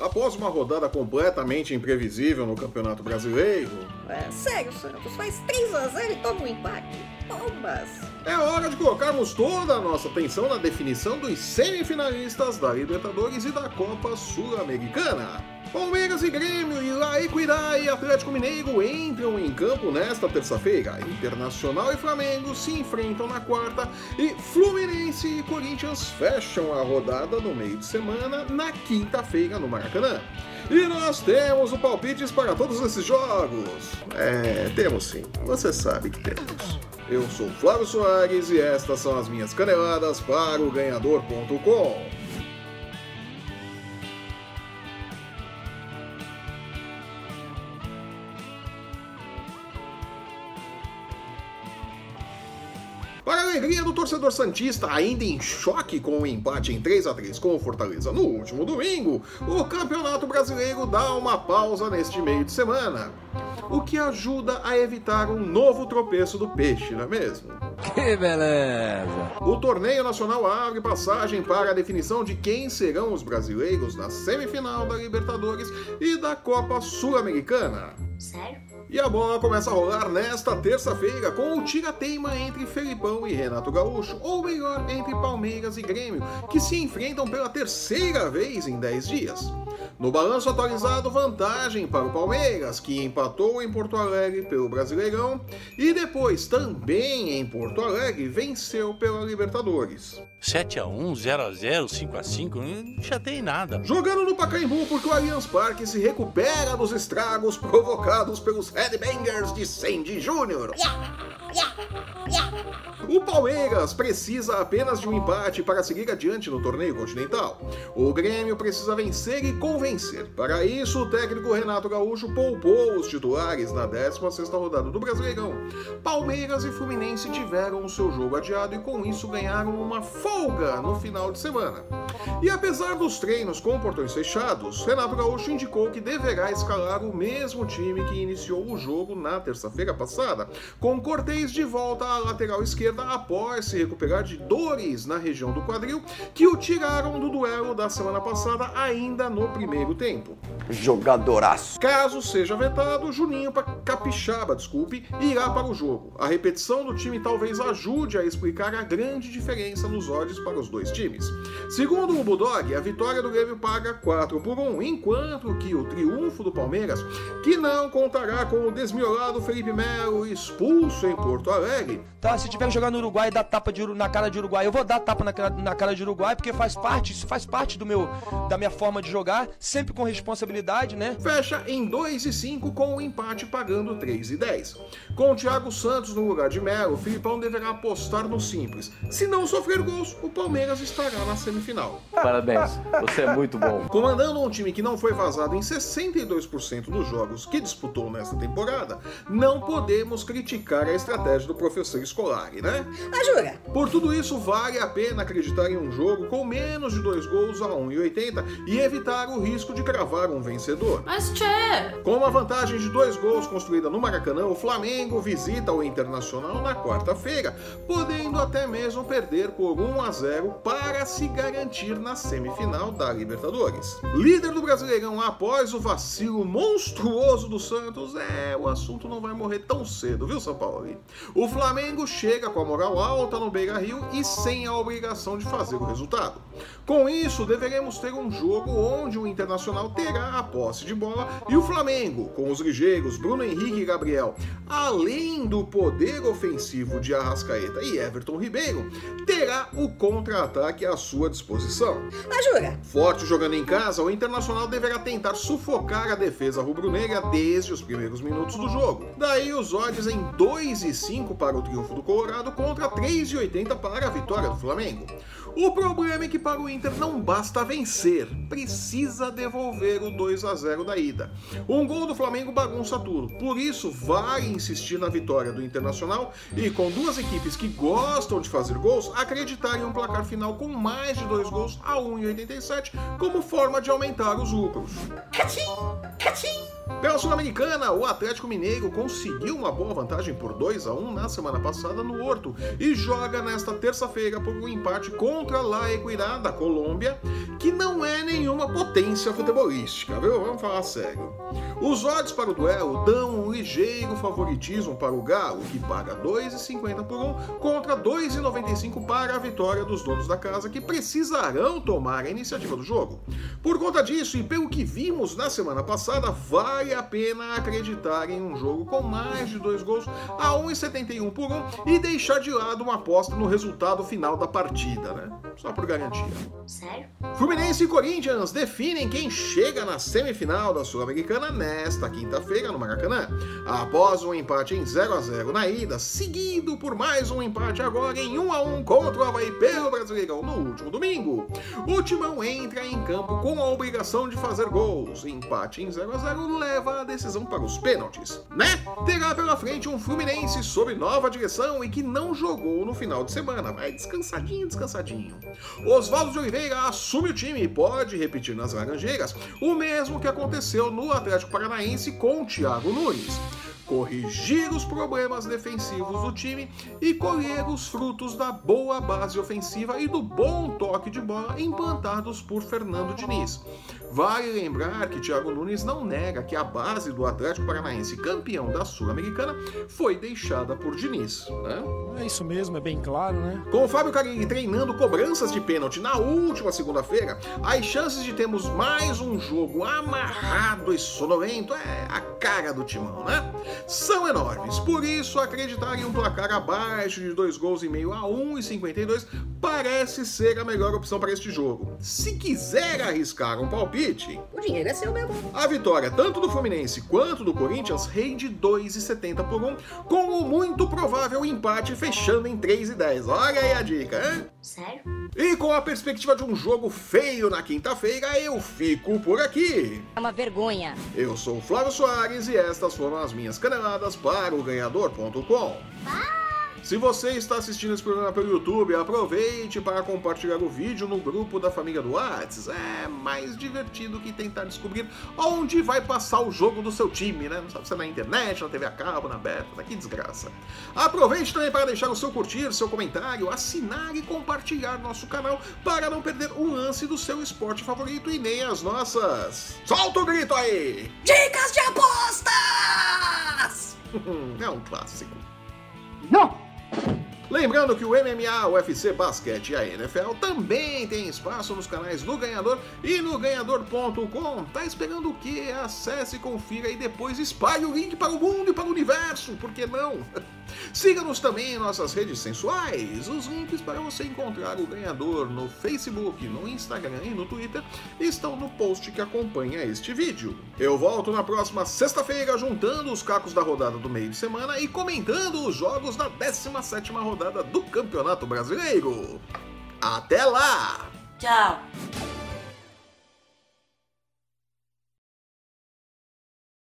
Após uma rodada completamente imprevisível no Campeonato Brasileiro. É, sério, Santos, faz 3x0 e toma um empate. Bombas! É hora de colocarmos toda a nossa atenção na definição dos semifinalistas da Libertadores e da Copa Sul-Americana. Palmeiras e Grêmio, Ilaíquirá e Atlético Mineiro entram em campo nesta terça-feira. Internacional e Flamengo se enfrentam na quarta e Fluminense e Corinthians fecham a rodada no meio de semana na quinta-feira no Maracanã. E nós temos o palpites para todos esses jogos. É, temos sim. Você sabe que temos. Eu sou Flávio Soares e estas são as minhas caneladas para o ganhador.com. Para a alegria do torcedor Santista, ainda em choque com o empate em 3 a 3 com o Fortaleza no último domingo, o Campeonato Brasileiro dá uma pausa neste meio de semana. O que ajuda a evitar um novo tropeço do peixe, não é mesmo? Que beleza! O torneio nacional abre passagem para a definição de quem serão os brasileiros na semifinal da Libertadores e da Copa Sul-Americana. Sério? E a bola começa a rolar nesta terça-feira com o tira-teima entre Felipão e Renato Gaúcho, ou melhor, entre Palmeiras e Grêmio, que se enfrentam pela terceira vez em 10 dias. No balanço atualizado, vantagem para o Palmeiras, que empatou em Porto Alegre pelo Brasileirão e depois, também em Porto Alegre, venceu pela Libertadores. 7x1, 0x0, 5x5, não chatei nada. Jogando no Pacaembu porque o Allianz Parque se recupera dos estragos provocados pelos Headbangers de Sandy Júnior. O Palmeiras precisa apenas de um empate para seguir adiante no torneio continental. O Grêmio precisa vencer e convencer. Para isso, o técnico Renato Gaúcho poupou os titulares na 16ª rodada do Brasileirão. Palmeiras e Fluminense tiveram o seu jogo adiado e com isso ganharam uma folga no final de semana. E apesar dos treinos com portões fechados, Renato Gaúcho indicou que deverá escalar o mesmo time que iniciou o jogo na terça-feira passada, com De volta à lateral esquerda após se recuperar de dores na região do quadril que o tiraram do duelo da semana passada ainda no primeiro tempo. Jogadoraço. Caso seja vetado, Juninho Capixaba, desculpe, irá para o jogo. A repetição do time talvez ajude a explicar a grande diferença nos odds para os dois times. Segundo o Bulldog, a vitória do Grêmio paga 4 por 1, enquanto que o triunfo do Palmeiras, que não contará com o desmiolado Felipe Melo expulso em Porto Alegre. Tá, se tiver que jogar no Uruguai e dar tapa de, na cara de Uruguai, eu vou dar tapa na, na cara de Uruguai porque faz parte, isso faz parte do meu da minha forma de jogar, sempre com responsabilidade, né? Fecha em 2 e 5 com o empate pagando 3 e 10. Com o Thiago Santos no lugar de Melo, o Filipão deverá apostar no simples. Se não sofrer gols, o Palmeiras estará na semifinal. Parabéns, você é muito bom. Comandando um time que não foi vazado em 62% dos jogos que disputou nesta temporada, não podemos criticar a estratégia do professor Scolari, né? Ah, jura? Por tudo isso, vale a pena acreditar em um jogo com menos de dois gols a 1,80 e evitar o risco de cravar um vencedor. Mas, tchê! Com uma vantagem de dois gols construída no Maracanã, o Flamengo visita o Internacional na quarta-feira, podendo até mesmo perder por 1 a 0 para se garantir na semifinal da Libertadores. Líder do Brasileirão após o vacilo monstruoso do Santos, é, o assunto não vai morrer tão cedo, viu, São Paulo? O Flamengo chega com a moral alta no Beira-Rio e sem a obrigação de fazer o resultado. Com isso, deveremos ter um jogo onde o Internacional terá a posse de bola e o Flamengo, com os ligeiros Bruno Henrique e Gabriel, além do poder ofensivo de Arrascaeta e Everton Ribeiro, terá o contra-ataque à sua disposição. Jura? Forte jogando em casa, o Internacional deverá tentar sufocar a defesa rubro-negra desde os primeiros minutos do jogo. Daí os odds em 2 e 5 para o triunfo do Colorado contra 3,80 para a vitória do Flamengo. O problema é que para o Inter não basta vencer, precisa devolver o 2 a 0 da ida. Um gol do Flamengo bagunça tudo, por isso vale insistir na vitória do Internacional e com duas equipes que gostam de fazer gols, acreditar em um placar final com mais de dois gols a 1,87 como forma de aumentar os lucros. Cachim! Cachim! Pela Sul-Americana, o Atlético Mineiro conseguiu uma boa vantagem por 2 a 1 na semana passada no Horto e joga nesta terça-feira por um empate contra La Equidad da Colômbia, que não é nenhuma potência futebolística, viu? Vamos falar sério. Os odds para o duelo dão um ligeiro favoritismo para o Galo, que paga 2,50 por um, contra 2,95 para a vitória dos donos da casa, que precisarão tomar a iniciativa do jogo. Por conta disso, e pelo que vimos na semana passada, vale a pena acreditar em um jogo com mais de dois gols a 1,71 por um e deixar de lado uma aposta no resultado final da partida, né? Só por garantia. Sério? Fluminense e Corinthians definem quem chega na semifinal da Sul-Americana nesta quinta-feira no Maracanã. Após um empate em 0 a 0 na ida, seguido por mais um empate agora em 1 a 1 contra o Havaí pelo Brasileirão no último domingo, o Timão entra em campo com a obrigação de fazer gols. Empate em 0 a 0 leva a decisão para os pênaltis, né? Terá pela frente um Fluminense sob nova direção e que não jogou no final de semana. Vai descansadinho, descansadinho. Oswaldo de Oliveira assume o time e pode repetir nas Laranjeiras o mesmo que aconteceu no Atlético Paranaense com Thiago Nunes corrigir os problemas defensivos do time e colher os frutos da boa base ofensiva e do bom toque de bola implantados por Fernando Diniz. Vale lembrar que Thiago Nunes não nega que a base do Atlético Paranaense, campeão da Sul-Americana, foi deixada por Diniz. Né? É isso mesmo, é bem claro, né? Com o Fábio Carilli treinando cobranças de pênalti na última segunda-feira, as chances de termos mais um jogo amarrado e sonolento é a cara do timão, né? São enormes, por isso acreditar em um placar abaixo de dois gols e meio a 1,52 parece ser a melhor opção para este jogo. Se quiser arriscar um palpite, O dinheiro é seu mesmo. a vitória tanto do Fluminense quanto do Corinthians rende 2,70 por um, com o muito provável empate fechando em 3,10. Olha aí a dica, hein? Sério? E com a perspectiva de um jogo feio na quinta-feira, eu fico por aqui. É uma vergonha. Eu sou o Flávio Soares e estas foram as minhas para o ganhador.com. Se você está assistindo esse programa pelo YouTube, aproveite para compartilhar o vídeo no grupo da família do Whats. É mais divertido que tentar descobrir onde vai passar o jogo do seu time, né? Não sabe se é na internet, na TV a cabo, na beta, que desgraça. Aproveite também para deixar o seu curtir, seu comentário, assinar e compartilhar nosso canal para não perder um lance do seu esporte favorito e nem as nossas. Solta o grito aí! Dicas de apostas! é um clássico. Não! Lembrando que o MMA, o UFC Basquete e a NFL também tem espaço nos canais do Ganhador e no ganhador.com. Tá esperando o quê? Acesse, confira e depois espalhe o link para o mundo e para o universo, por que não? Siga-nos também em nossas redes sensuais. Os links para você encontrar o Ganhador no Facebook, no Instagram e no Twitter estão no post que acompanha este vídeo. Eu volto na próxima sexta-feira juntando os cacos da rodada do meio de semana e comentando os jogos da 17ª rodada do Campeonato Brasileiro. Até lá! Tchau.